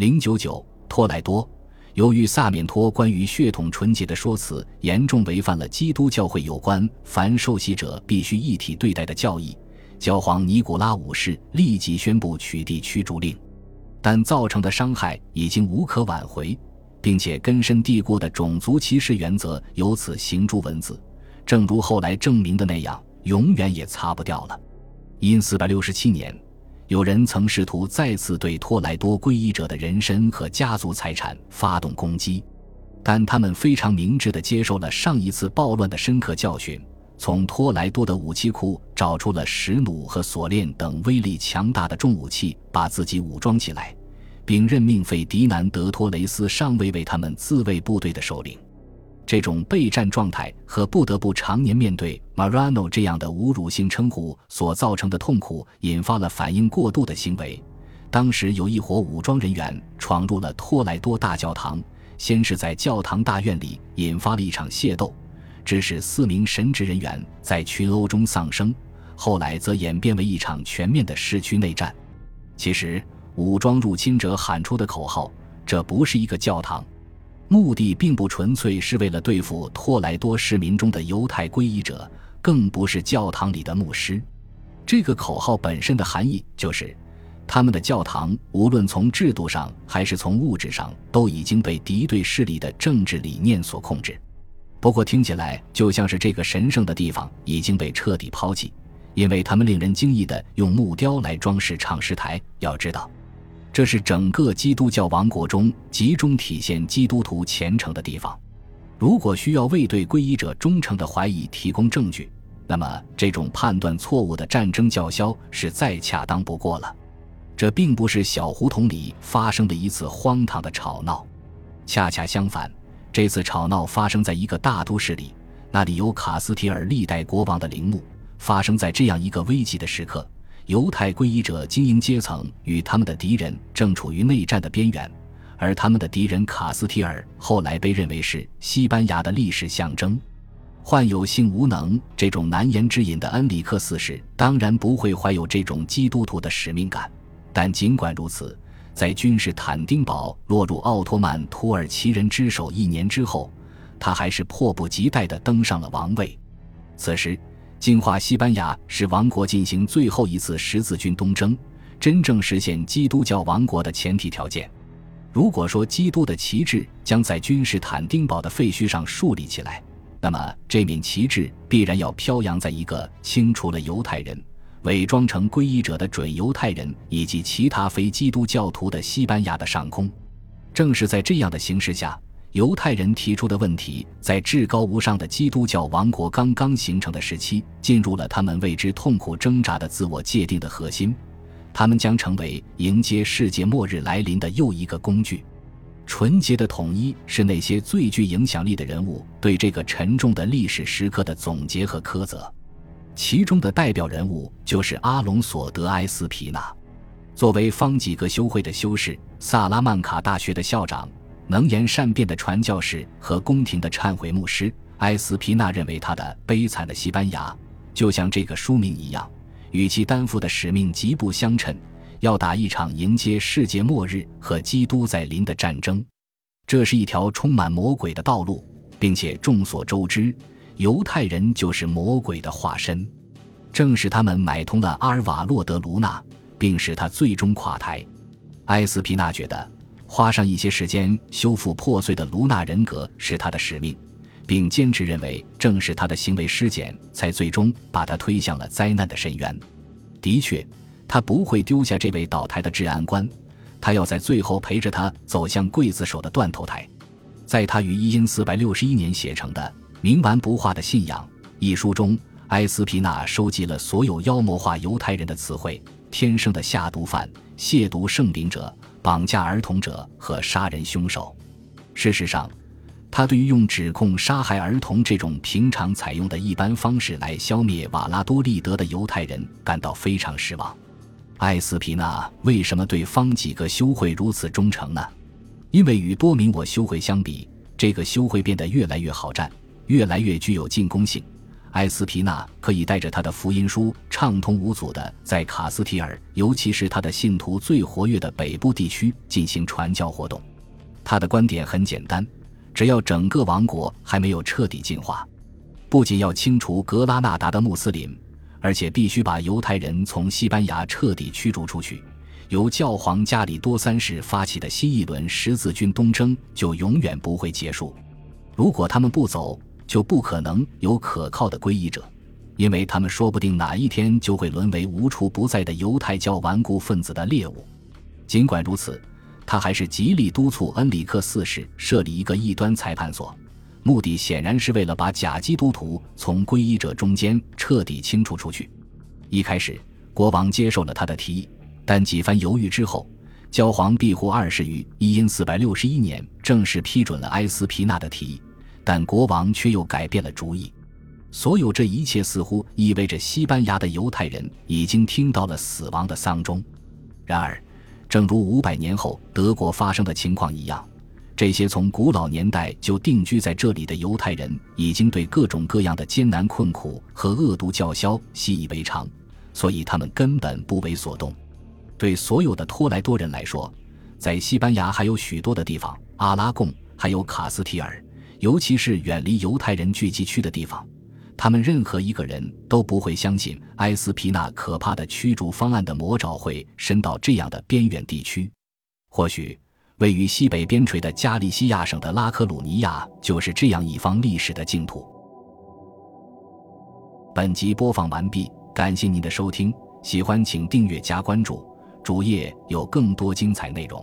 零九九托莱多，由于萨缅托关于血统纯洁的说辞严重违反了基督教会有关凡受洗者必须一体对待的教义，教皇尼古拉五世立即宣布取缔驱逐令。但造成的伤害已经无可挽回，并且根深蒂固的种族歧视原则由此行诸文字，正如后来证明的那样，永远也擦不掉了。因四百六十七年。有人曾试图再次对托莱多皈依者的人身和家族财产发动攻击，但他们非常明智地接受了上一次暴乱的深刻教训，从托莱多的武器库找出了石弩和锁链等威力强大的重武器，把自己武装起来，并任命费迪南德·托雷斯上尉为他们自卫部队的首领。这种备战状态和不得不常年面对 Marano 这样的侮辱性称呼所造成的痛苦，引发了反应过度的行为。当时有一伙武装人员闯入了托莱多大教堂，先是在教堂大院里引发了一场械斗，致使四名神职人员在群殴中丧生。后来则演变为一场全面的市区内战。其实，武装入侵者喊出的口号：“这不是一个教堂。”目的并不纯粹是为了对付托莱多市民中的犹太皈依者，更不是教堂里的牧师。这个口号本身的含义就是，他们的教堂无论从制度上还是从物质上都已经被敌对势力的政治理念所控制。不过听起来就像是这个神圣的地方已经被彻底抛弃，因为他们令人惊异的用木雕来装饰唱诗台。要知道。这是整个基督教王国中集中体现基督徒虔诚的地方。如果需要为对皈依者忠诚的怀疑提供证据，那么这种判断错误的战争叫嚣是再恰当不过了。这并不是小胡同里发生的一次荒唐的吵闹，恰恰相反，这次吵闹发生在一个大都市里，那里有卡斯提尔历代国王的陵墓。发生在这样一个危急的时刻。犹太皈依者精英阶层与他们的敌人正处于内战的边缘，而他们的敌人卡斯提尔后来被认为是西班牙的历史象征。患有性无能这种难言之隐的恩里克四世当然不会怀有这种基督徒的使命感，但尽管如此，在君士坦丁堡落入奥托曼土耳其人之手一年之后，他还是迫不及待地登上了王位。此时。净化西班牙是王国进行最后一次十字军东征，真正实现基督教王国的前提条件。如果说基督的旗帜将在君士坦丁堡的废墟上树立起来，那么这面旗帜必然要飘扬在一个清除了犹太人、伪装成皈依者的准犹太人以及其他非基督教徒的西班牙的上空。正是在这样的形势下。犹太人提出的问题，在至高无上的基督教王国刚刚形成的时期，进入了他们为之痛苦挣扎的自我界定的核心。他们将成为迎接世界末日来临的又一个工具。纯洁的统一是那些最具影响力的人物对这个沉重的历史时刻的总结和苛责。其中的代表人物就是阿隆索·德埃斯皮纳，作为方济各修会的修士，萨拉曼卡大学的校长。能言善辩的传教士和宫廷的忏悔牧师埃斯皮纳认为，他的悲惨的西班牙就像这个书名一样，与其担负的使命极不相称，要打一场迎接世界末日和基督在临的战争。这是一条充满魔鬼的道路，并且众所周知，犹太人就是魔鬼的化身。正是他们买通了阿尔瓦洛德卢纳，并使他最终垮台。埃斯皮纳觉得。花上一些时间修复破碎的卢纳人格是他的使命，并坚持认为正是他的行为失检才最终把他推向了灾难的深渊。的确，他不会丢下这位倒台的治安官，他要在最后陪着他走向刽子手的断头台。在他于一因四百六十一年写成的《冥顽不化的信仰》一书中，埃斯皮纳收集了所有妖魔化犹太人的词汇：天生的下毒犯、亵渎圣灵者。绑架儿童者和杀人凶手。事实上，他对于用指控杀害儿童这种平常采用的一般方式来消灭瓦拉多利德的犹太人感到非常失望。艾斯皮纳为什么对方几个修会如此忠诚呢？因为与多明我修会相比，这个修会变得越来越好战，越来越具有进攻性。埃斯皮纳可以带着他的福音书畅通无阻地在卡斯提尔，尤其是他的信徒最活跃的北部地区进行传教活动。他的观点很简单：只要整个王国还没有彻底净化，不仅要清除格拉纳达的穆斯林，而且必须把犹太人从西班牙彻底驱逐出去。由教皇加里多三世发起的新一轮十字军东征就永远不会结束。如果他们不走，就不可能有可靠的皈依者，因为他们说不定哪一天就会沦为无处不在的犹太教顽固分子的猎物。尽管如此，他还是极力督促恩里克四世设立一个异端裁判所，目的显然是为了把假基督徒从皈依者中间彻底清除出去。一开始，国王接受了他的提议，但几番犹豫之后，教皇庇护二世于一因四百六十一年正式批准了埃斯皮纳的提议。但国王却又改变了主意，所有这一切似乎意味着西班牙的犹太人已经听到了死亡的丧钟。然而，正如五百年后德国发生的情况一样，这些从古老年代就定居在这里的犹太人已经对各种各样的艰难困苦和恶毒叫嚣习以为常，所以他们根本不为所动。对所有的托莱多人来说，在西班牙还有许多的地方，阿拉贡还有卡斯提尔。尤其是远离犹太人聚集区的地方，他们任何一个人都不会相信埃斯皮纳可怕的驱逐方案的魔爪会伸到这样的边远地区。或许，位于西北边陲的加利西亚省的拉科鲁尼亚就是这样一方历史的净土。本集播放完毕，感谢您的收听，喜欢请订阅加关注，主页有更多精彩内容。